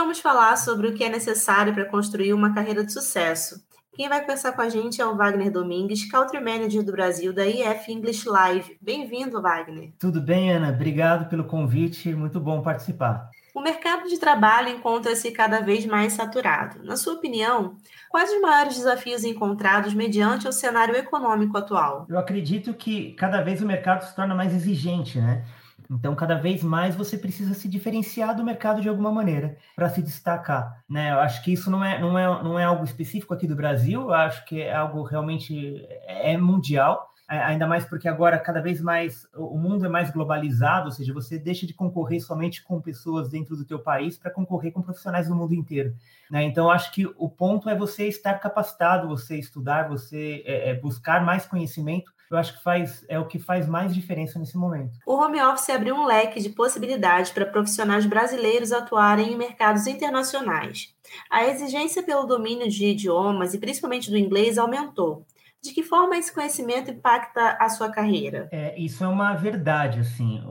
vamos falar sobre o que é necessário para construir uma carreira de sucesso. Quem vai conversar com a gente é o Wagner Domingues, Country Manager do Brasil da IF English Live. Bem-vindo, Wagner. Tudo bem, Ana? Obrigado pelo convite, muito bom participar. O mercado de trabalho encontra-se cada vez mais saturado. Na sua opinião, quais os maiores desafios encontrados mediante o cenário econômico atual? Eu acredito que cada vez o mercado se torna mais exigente, né? Então, cada vez mais você precisa se diferenciar do mercado de alguma maneira para se destacar, né? Eu acho que isso não é, não, é, não é algo específico aqui do Brasil, eu acho que é algo realmente é mundial ainda mais porque agora cada vez mais o mundo é mais globalizado, ou seja, você deixa de concorrer somente com pessoas dentro do teu país para concorrer com profissionais do mundo inteiro. Né? Então, acho que o ponto é você estar capacitado, você estudar, você é, é, buscar mais conhecimento. Eu acho que faz é o que faz mais diferença nesse momento. O home office abriu um leque de possibilidades para profissionais brasileiros atuarem em mercados internacionais. A exigência pelo domínio de idiomas e principalmente do inglês aumentou. De que forma esse conhecimento impacta a sua carreira? É, isso é uma verdade, assim.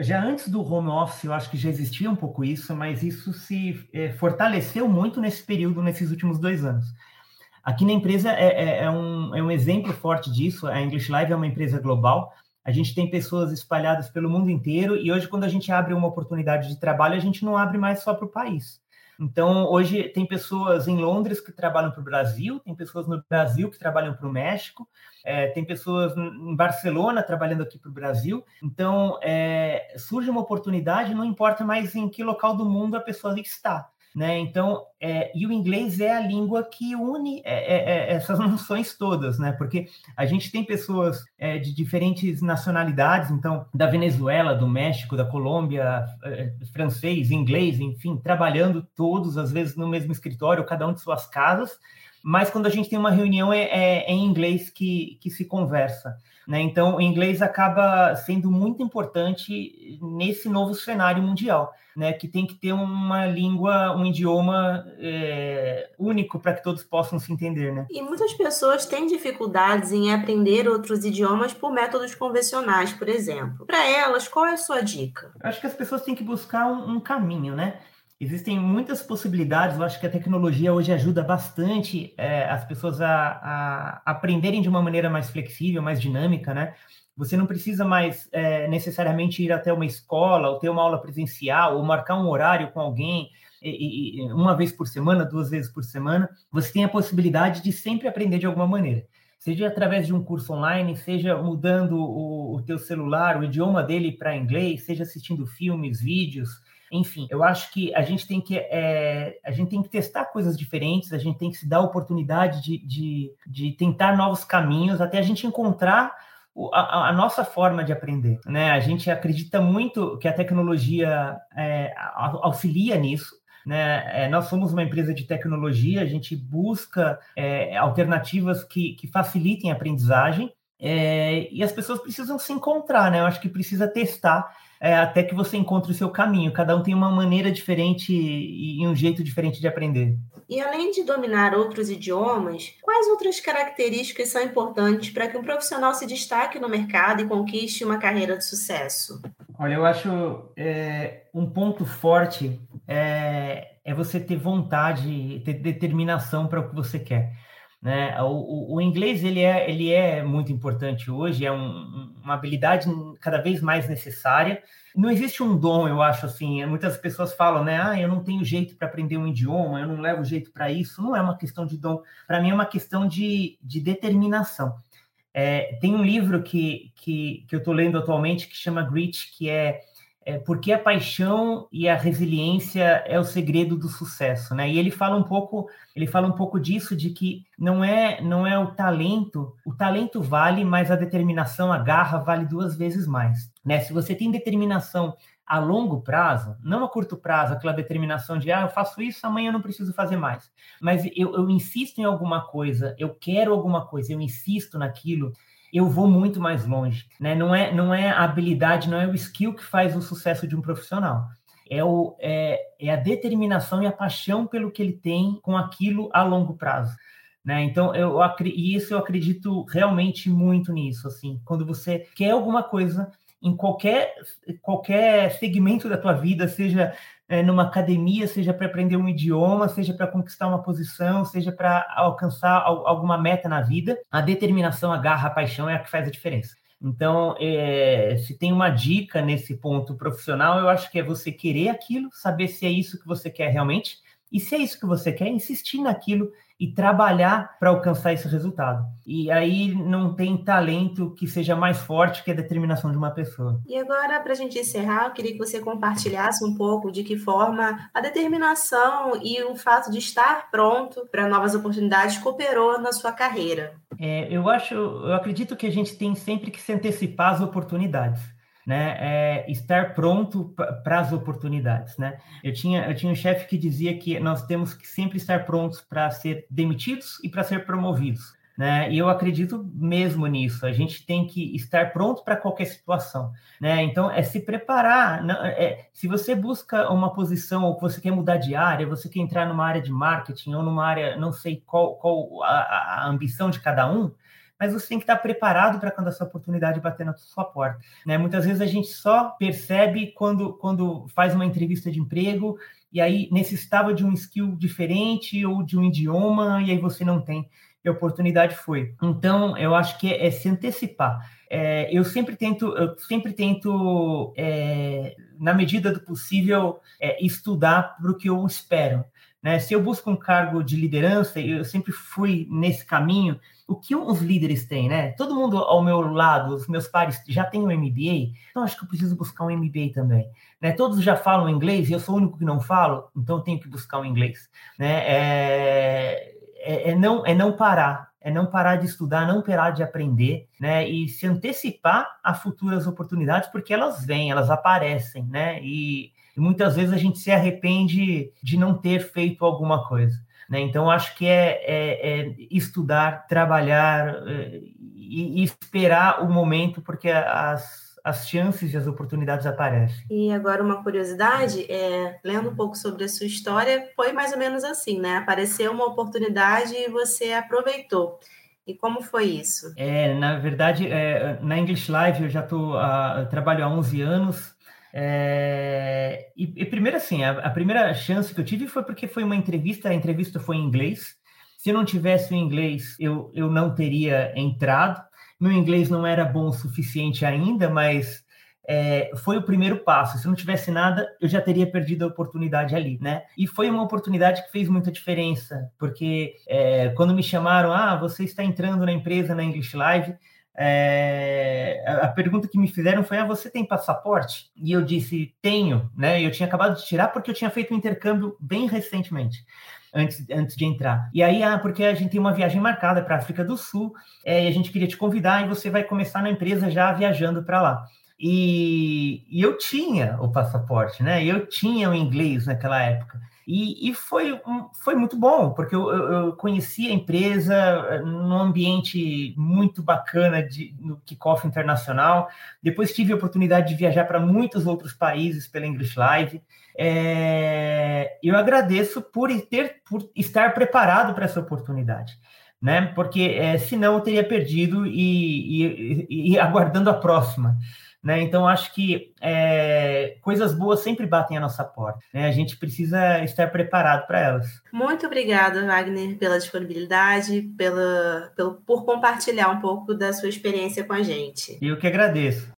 Já antes do home office, eu acho que já existia um pouco isso, mas isso se é, fortaleceu muito nesse período, nesses últimos dois anos. Aqui na empresa é, é, é, um, é um exemplo forte disso. A English Live é uma empresa global. A gente tem pessoas espalhadas pelo mundo inteiro e hoje, quando a gente abre uma oportunidade de trabalho, a gente não abre mais só para o país. Então, hoje tem pessoas em Londres que trabalham para o Brasil, tem pessoas no Brasil que trabalham para o México, é, tem pessoas em Barcelona trabalhando aqui para o Brasil. Então, é, surge uma oportunidade, não importa mais em que local do mundo a pessoa está. Né? Então, é, e o inglês é a língua que une é, é, é essas noções todas, né? Porque a gente tem pessoas é, de diferentes nacionalidades, então da Venezuela, do México, da Colômbia, é, francês, inglês, enfim, trabalhando todos às vezes no mesmo escritório, cada um de suas casas. Mas quando a gente tem uma reunião é, em inglês que, que se conversa. Né? Então, o inglês acaba sendo muito importante nesse novo cenário mundial, né? que tem que ter uma língua, um idioma é, único para que todos possam se entender. Né? E muitas pessoas têm dificuldades em aprender outros idiomas por métodos convencionais, por exemplo. Para elas, qual é a sua dica? Acho que as pessoas têm que buscar um, um caminho, né? Existem muitas possibilidades, eu acho que a tecnologia hoje ajuda bastante é, as pessoas a, a, aprenderem de uma maneira mais flexível, mais dinâmica, né? Você não precisa mais é, necessariamente ir até uma escola, ou ter uma aula presencial, ou marcar um horário com alguém, e, e, uma vez por semana, duas vezes por semana. Você tem a possibilidade de sempre aprender de alguma maneira seja através de um curso online, seja mudando o, o teu celular, o idioma dele para inglês, seja assistindo filmes, vídeos, enfim, eu acho que a gente tem que, é, a gente tem que testar coisas diferentes, a gente tem que se dar a oportunidade de, de, de tentar novos caminhos até a gente encontrar a, a, nossa forma de aprender. Né? A gente acredita muito que a tecnologia é, auxilia nisso. Né? É, nós somos uma empresa de tecnologia, a gente busca é, alternativas que, que facilitem a aprendizagem. É, e as pessoas precisam se encontrar, né? Eu acho que precisa testar é, até que você encontre o seu caminho. Cada um tem uma maneira diferente e um jeito diferente de aprender. E além de dominar outros idiomas, quais outras características são importantes para que um profissional se destaque no mercado e conquiste uma carreira de sucesso? Olha, eu acho é, um ponto forte é, é você ter vontade, ter determinação para o que você quer. Né? O, o, o, inglês ele é, ele é muito importante hoje, é um, uma habilidade cada vez mais necessária. Não existe um dom, eu acho assim. Muitas pessoas falam, né? Ah, eu não tenho jeito para aprender um idioma, eu não levo jeito para isso. Não é uma questão de dom, para mim é uma questão de, de determinação. É, tem um livro que, que, que eu estou lendo atualmente que chama Grit, que é é, porque a paixão e a resiliência é o segredo do sucesso, né? E ele fala um pouco, ele fala um pouco disso de que não é não é o talento, o talento vale, mas a determinação, a garra vale duas vezes mais, né? Se você tem determinação a longo prazo, não a curto prazo, aquela determinação de ah, eu faço isso, amanhã eu não preciso fazer mais. Mas eu, eu insisto em alguma coisa, eu quero alguma coisa, eu insisto naquilo, eu vou muito mais longe. Né? Não, é, não é a habilidade, não é o skill que faz o sucesso de um profissional. É, o, é, é a determinação e a paixão pelo que ele tem com aquilo a longo prazo. Né? Então, eu, e isso eu acredito realmente muito nisso. Assim, quando você quer alguma coisa em qualquer, qualquer segmento da tua vida, seja é, numa academia, seja para aprender um idioma, seja para conquistar uma posição, seja para alcançar alguma meta na vida, a determinação, a garra, a paixão é a que faz a diferença. Então, é, se tem uma dica nesse ponto profissional, eu acho que é você querer aquilo, saber se é isso que você quer realmente, e se é isso que você quer, insistir naquilo e trabalhar para alcançar esse resultado. E aí não tem talento que seja mais forte que a determinação de uma pessoa. E agora, para a gente encerrar, eu queria que você compartilhasse um pouco de que forma a determinação e o fato de estar pronto para novas oportunidades cooperou na sua carreira. É, eu acho, eu acredito que a gente tem sempre que se antecipar às oportunidades né, é estar pronto para as oportunidades, né? Eu tinha, eu tinha um chefe que dizia que nós temos que sempre estar prontos para ser demitidos e para ser promovidos, né? E eu acredito mesmo nisso. A gente tem que estar pronto para qualquer situação, né? Então é se preparar. Não, é, se você busca uma posição ou você quer mudar de área, você quer entrar numa área de marketing ou numa área, não sei qual, qual a, a ambição de cada um, mas você tem que estar preparado para quando essa oportunidade bater na sua porta. Né? Muitas vezes a gente só percebe quando, quando faz uma entrevista de emprego e aí necessitava de um skill diferente ou de um idioma e aí você não tem. E a oportunidade foi. Então, eu acho que é, é se antecipar. É, eu sempre tento, eu sempre tento, é, na medida do possível, é, estudar para o que eu espero. Né? Se eu busco um cargo de liderança, eu sempre fui nesse caminho, o que os líderes têm, né? Todo mundo ao meu lado, os meus pares já têm um MBA, então acho que eu preciso buscar um MBA também. Né? Todos já falam inglês e eu sou o único que não falo, então eu tenho que buscar um inglês. Né? É, é, é, não, é não parar, é não parar de estudar, não parar de aprender, né? E se antecipar a futuras oportunidades, porque elas vêm, elas aparecem, né? E, e muitas vezes a gente se arrepende de não ter feito alguma coisa. Né? Então, acho que é, é, é estudar, trabalhar é, e, e, esperar o momento, porque as, as chances e as oportunidades aparecem. E agora, uma curiosidade, é, lendo um pouco sobre a sua história, foi mais ou menos assim, né? Apareceu uma oportunidade e você aproveitou. E como foi isso? É, na verdade, é, na English Live eu já tô, uh, trabalho há 11 anos é, e, e, primeiro, assim, a, a, primeira chance que eu tive foi porque foi uma entrevista, a entrevista foi em inglês. Se eu não tivesse o inglês, eu, eu não teria entrado. Meu inglês não era bom o suficiente ainda, mas é, foi o primeiro passo. Se não tivesse nada, eu já teria perdido a oportunidade ali, né? E foi uma oportunidade que fez muita diferença, porque é, quando me chamaram, ah, você está entrando na empresa na English Live, é, a pergunta que me fizeram foi: ah, você tem passaporte? E eu disse: tenho, né? Eu tinha acabado de tirar porque eu tinha feito um intercâmbio bem recentemente. Antes, antes de entrar. E aí, ah, porque a gente tem uma viagem marcada para a África do Sul, é, e a gente queria te convidar e você vai começar na empresa já viajando para lá. E, e, eu tinha o passaporte, né? Eu tinha o inglês naquela época. E, e foi, foi muito bom, porque eu, eu, conheci a empresa eh, num ambiente muito bacana de, no kickoff internacional. Depois tive a oportunidade de viajar para muitos outros países pela English Live. É, eu agradeço por, ter, por estar preparado para essa oportunidade. Né? Porque é, senão eu teria perdido e, e, e aguardando a próxima. Né? Então, acho que é, coisas boas sempre batem a nossa porta. Né? A gente precisa estar preparado para elas. Muito obrigada, Wagner, pela disponibilidade, pela, pelo, por compartilhar um pouco da sua experiência com a gente. Eu que agradeço.